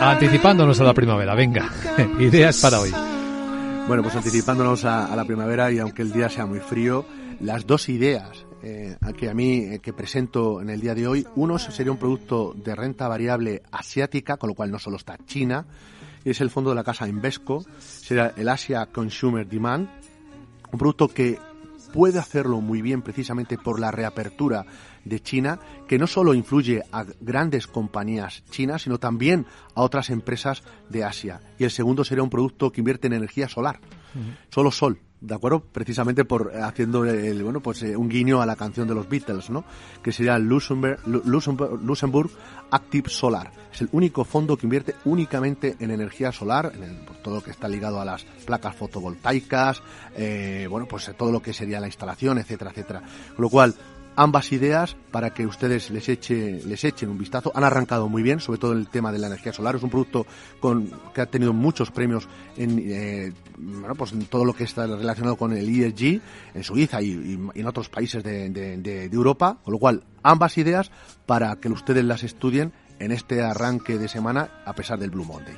Anticipándonos a la primavera, venga, ideas para hoy. Bueno, pues anticipándonos a, la primavera y aunque el día sea muy frío, las dos ideas eh, que a mí eh, que presento en el día de hoy, uno sería un producto de renta variable asiática, con lo cual no solo está China, y es el fondo de la casa Invesco, será el Asia Consumer Demand, un producto que puede hacerlo muy bien precisamente por la reapertura de China, que no solo influye a grandes compañías chinas, sino también a otras empresas de Asia. Y el segundo sería un producto que invierte en energía solar, solo sol, ¿de acuerdo? Precisamente por eh, haciendo el, bueno, pues eh, un guiño a la canción de los Beatles, ¿no? Que sería el Luxembourg, Active Solar. Es el único fondo que invierte únicamente en energía solar, en todo lo que está ligado a las placas fotovoltaicas, eh, bueno, pues todo lo que sería la instalación, etcétera, etcétera. Con lo cual, ambas ideas para que ustedes les, eche, les echen un vistazo. Han arrancado muy bien, sobre todo el tema de la energía solar. Es un producto con, que ha tenido muchos premios en, eh, bueno, pues en todo lo que está relacionado con el ESG en Suiza y, en otros países de, de Europa. Con lo cual, ambas ideas para que ustedes las estudien en este arranque de semana a pesar del Blue Monday.